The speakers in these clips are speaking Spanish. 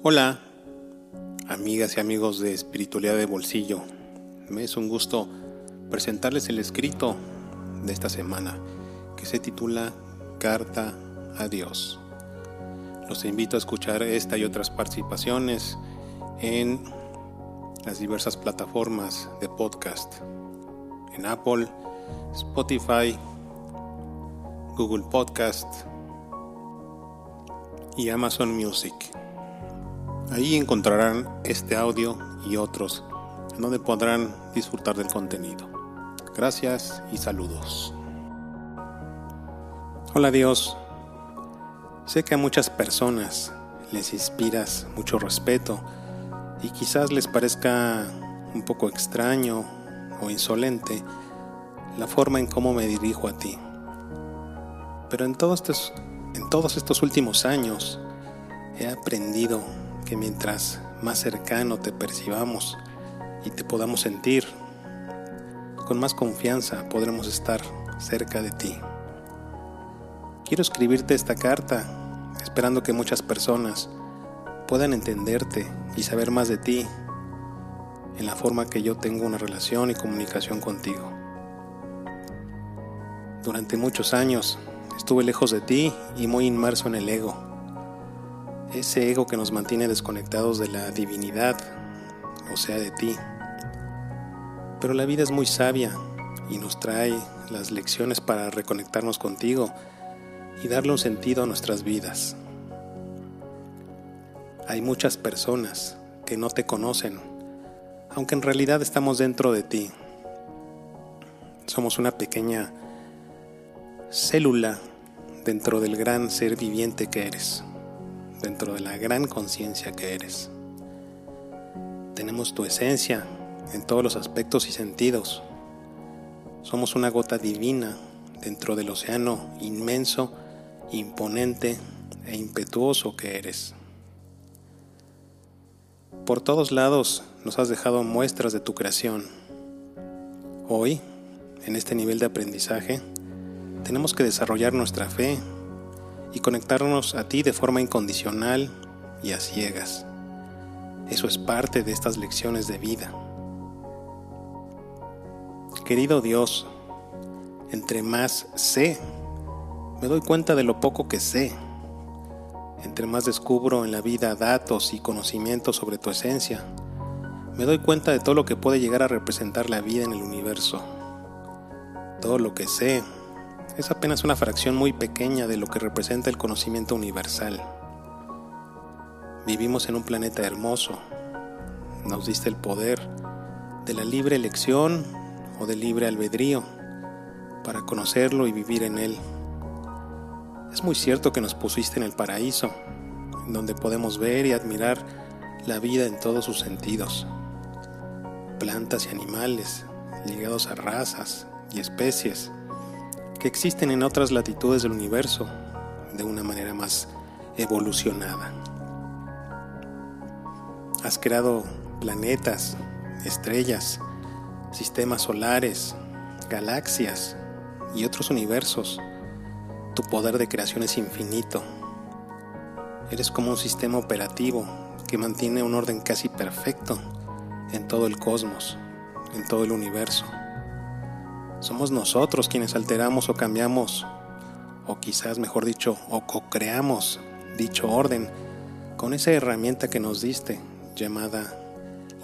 Hola, amigas y amigos de Espiritualidad de Bolsillo. Me es un gusto presentarles el escrito de esta semana que se titula Carta a Dios. Los invito a escuchar esta y otras participaciones en las diversas plataformas de podcast, en Apple, Spotify, Google Podcast y Amazon Music. Ahí encontrarán este audio y otros, en donde podrán disfrutar del contenido. Gracias y saludos. Hola Dios, sé que a muchas personas les inspiras mucho respeto y quizás les parezca un poco extraño o insolente la forma en cómo me dirijo a ti. Pero en todos estos, en todos estos últimos años he aprendido que mientras más cercano te percibamos y te podamos sentir, con más confianza podremos estar cerca de ti. Quiero escribirte esta carta esperando que muchas personas puedan entenderte y saber más de ti en la forma que yo tengo una relación y comunicación contigo. Durante muchos años estuve lejos de ti y muy inmerso en el ego ese ego que nos mantiene desconectados de la divinidad, o sea, de ti. Pero la vida es muy sabia y nos trae las lecciones para reconectarnos contigo y darle un sentido a nuestras vidas. Hay muchas personas que no te conocen, aunque en realidad estamos dentro de ti. Somos una pequeña célula dentro del gran ser viviente que eres dentro de la gran conciencia que eres. Tenemos tu esencia en todos los aspectos y sentidos. Somos una gota divina dentro del océano inmenso, imponente e impetuoso que eres. Por todos lados nos has dejado muestras de tu creación. Hoy, en este nivel de aprendizaje, tenemos que desarrollar nuestra fe y conectarnos a ti de forma incondicional y a ciegas. Eso es parte de estas lecciones de vida. Querido Dios, entre más sé, me doy cuenta de lo poco que sé. Entre más descubro en la vida datos y conocimientos sobre tu esencia, me doy cuenta de todo lo que puede llegar a representar la vida en el universo. Todo lo que sé es apenas una fracción muy pequeña de lo que representa el conocimiento universal. Vivimos en un planeta hermoso. Nos diste el poder de la libre elección o del libre albedrío para conocerlo y vivir en él. Es muy cierto que nos pusiste en el paraíso, donde podemos ver y admirar la vida en todos sus sentidos. Plantas y animales ligados a razas y especies que existen en otras latitudes del universo de una manera más evolucionada. Has creado planetas, estrellas, sistemas solares, galaxias y otros universos. Tu poder de creación es infinito. Eres como un sistema operativo que mantiene un orden casi perfecto en todo el cosmos, en todo el universo. Somos nosotros quienes alteramos o cambiamos, o quizás mejor dicho, o co-creamos dicho orden con esa herramienta que nos diste llamada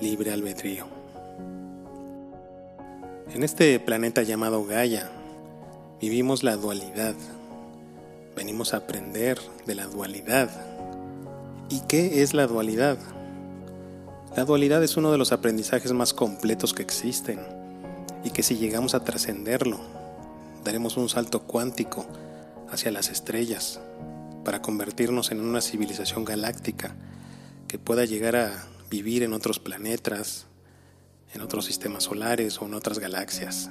libre albedrío. En este planeta llamado Gaia vivimos la dualidad. Venimos a aprender de la dualidad. ¿Y qué es la dualidad? La dualidad es uno de los aprendizajes más completos que existen y que si llegamos a trascenderlo, daremos un salto cuántico hacia las estrellas para convertirnos en una civilización galáctica que pueda llegar a vivir en otros planetas, en otros sistemas solares o en otras galaxias.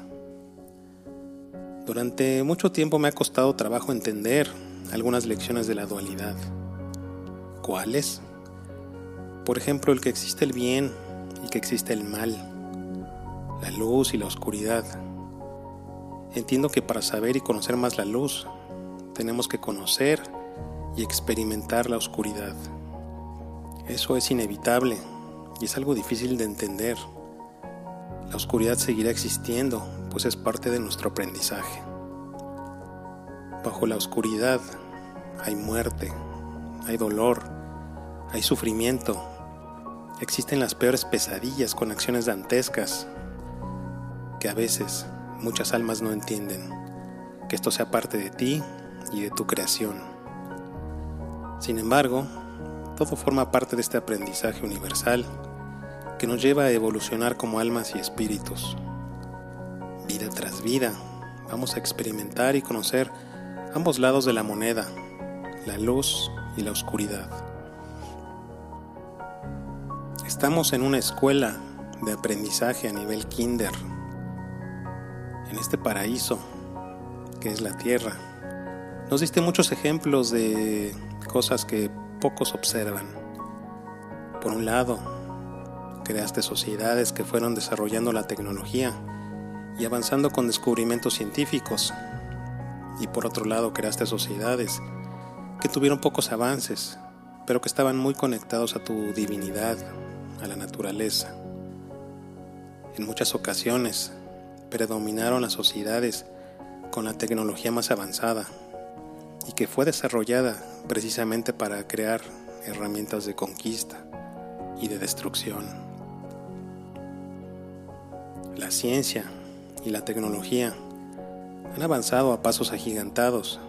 Durante mucho tiempo me ha costado trabajo entender algunas lecciones de la dualidad. ¿Cuáles? Por ejemplo, el que existe el bien y que existe el mal la luz y la oscuridad. Entiendo que para saber y conocer más la luz, tenemos que conocer y experimentar la oscuridad. Eso es inevitable y es algo difícil de entender. La oscuridad seguirá existiendo, pues es parte de nuestro aprendizaje. Bajo la oscuridad hay muerte, hay dolor, hay sufrimiento, existen las peores pesadillas con acciones dantescas que a veces muchas almas no entienden, que esto sea parte de ti y de tu creación. Sin embargo, todo forma parte de este aprendizaje universal que nos lleva a evolucionar como almas y espíritus. Vida tras vida, vamos a experimentar y conocer ambos lados de la moneda, la luz y la oscuridad. Estamos en una escuela de aprendizaje a nivel kinder, en este paraíso que es la Tierra. Nos diste muchos ejemplos de cosas que pocos observan. Por un lado, creaste sociedades que fueron desarrollando la tecnología y avanzando con descubrimientos científicos. Y por otro lado, creaste sociedades que tuvieron pocos avances, pero que estaban muy conectados a tu divinidad, a la naturaleza. En muchas ocasiones predominaron las sociedades con la tecnología más avanzada y que fue desarrollada precisamente para crear herramientas de conquista y de destrucción. La ciencia y la tecnología han avanzado a pasos agigantados,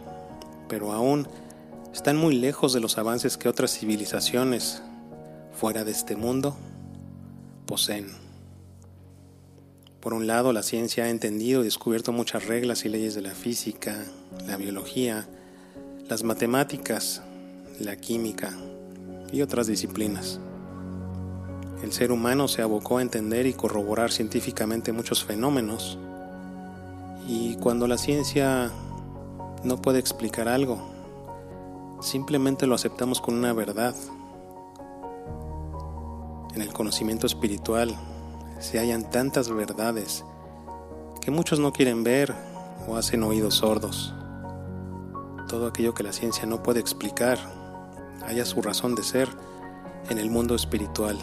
pero aún están muy lejos de los avances que otras civilizaciones fuera de este mundo poseen. Por un lado, la ciencia ha entendido y descubierto muchas reglas y leyes de la física, la biología, las matemáticas, la química y otras disciplinas. El ser humano se abocó a entender y corroborar científicamente muchos fenómenos y cuando la ciencia no puede explicar algo, simplemente lo aceptamos con una verdad. En el conocimiento espiritual se hallan tantas verdades que muchos no quieren ver o hacen oídos sordos todo aquello que la ciencia no puede explicar haya su razón de ser en el mundo espiritual,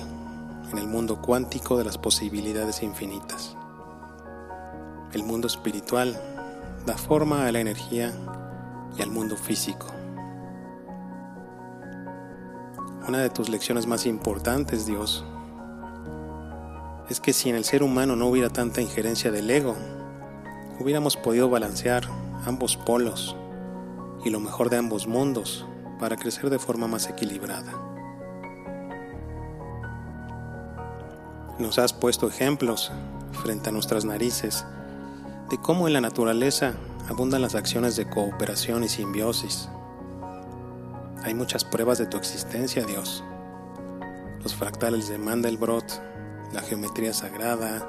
en el mundo cuántico de las posibilidades infinitas. El mundo espiritual da forma a la energía y al mundo físico. Una de tus lecciones más importantes, Dios, es que si en el ser humano no hubiera tanta injerencia del ego, hubiéramos podido balancear ambos polos y lo mejor de ambos mundos para crecer de forma más equilibrada. Nos has puesto ejemplos frente a nuestras narices de cómo en la naturaleza abundan las acciones de cooperación y simbiosis. Hay muchas pruebas de tu existencia, Dios. Los fractales de Mandelbrot, la geometría sagrada,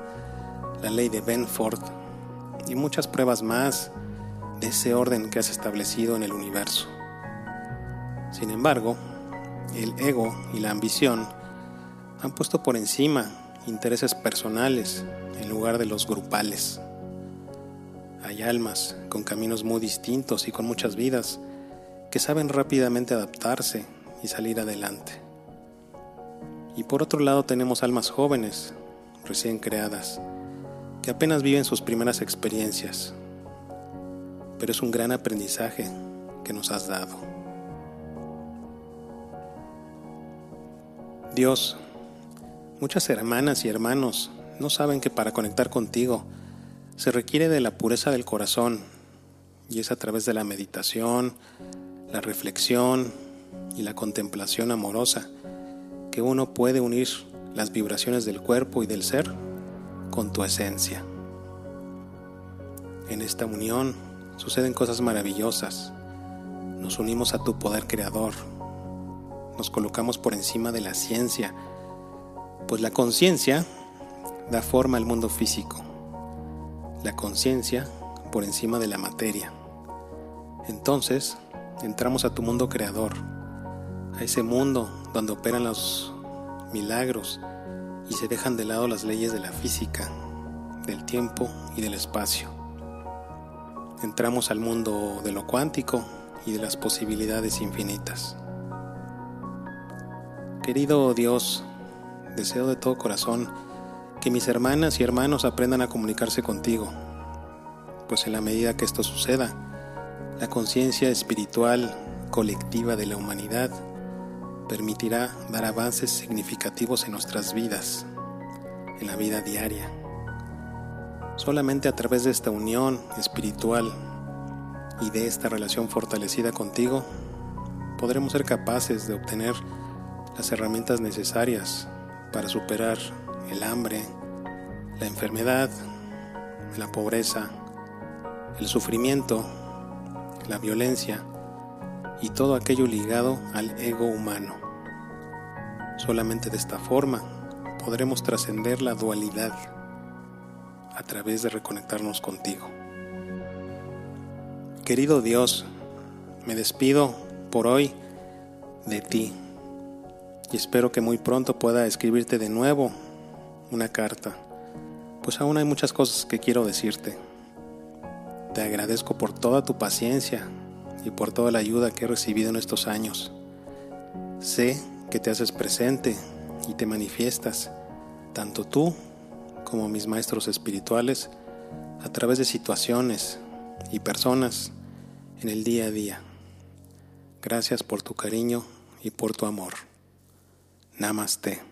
la ley de Benford y muchas pruebas más de ese orden que has establecido en el universo. Sin embargo, el ego y la ambición han puesto por encima intereses personales en lugar de los grupales. Hay almas con caminos muy distintos y con muchas vidas que saben rápidamente adaptarse y salir adelante. Y por otro lado tenemos almas jóvenes, recién creadas, que apenas viven sus primeras experiencias pero es un gran aprendizaje que nos has dado. Dios, muchas hermanas y hermanos no saben que para conectar contigo se requiere de la pureza del corazón y es a través de la meditación, la reflexión y la contemplación amorosa que uno puede unir las vibraciones del cuerpo y del ser con tu esencia. En esta unión suceden cosas maravillosas. Nos unimos a tu poder creador. Nos colocamos por encima de la ciencia, pues la conciencia da forma al mundo físico. La conciencia por encima de la materia. Entonces, entramos a tu mundo creador, a ese mundo donde operan los milagros y se dejan de lado las leyes de la física, del tiempo y del espacio entramos al mundo de lo cuántico y de las posibilidades infinitas. Querido Dios, deseo de todo corazón que mis hermanas y hermanos aprendan a comunicarse contigo, pues en la medida que esto suceda, la conciencia espiritual colectiva de la humanidad permitirá dar avances significativos en nuestras vidas, en la vida diaria. Solamente a través de esta unión espiritual y de esta relación fortalecida contigo, podremos ser capaces de obtener las herramientas necesarias para superar el hambre, la enfermedad, la pobreza, el sufrimiento, la violencia y todo aquello ligado al ego humano. Solamente de esta forma podremos trascender la dualidad a través de reconectarnos contigo. Querido Dios, me despido por hoy de ti y espero que muy pronto pueda escribirte de nuevo una carta, pues aún hay muchas cosas que quiero decirte. Te agradezco por toda tu paciencia y por toda la ayuda que he recibido en estos años. Sé que te haces presente y te manifiestas, tanto tú como mis maestros espirituales, a través de situaciones y personas en el día a día. Gracias por tu cariño y por tu amor. Namaste.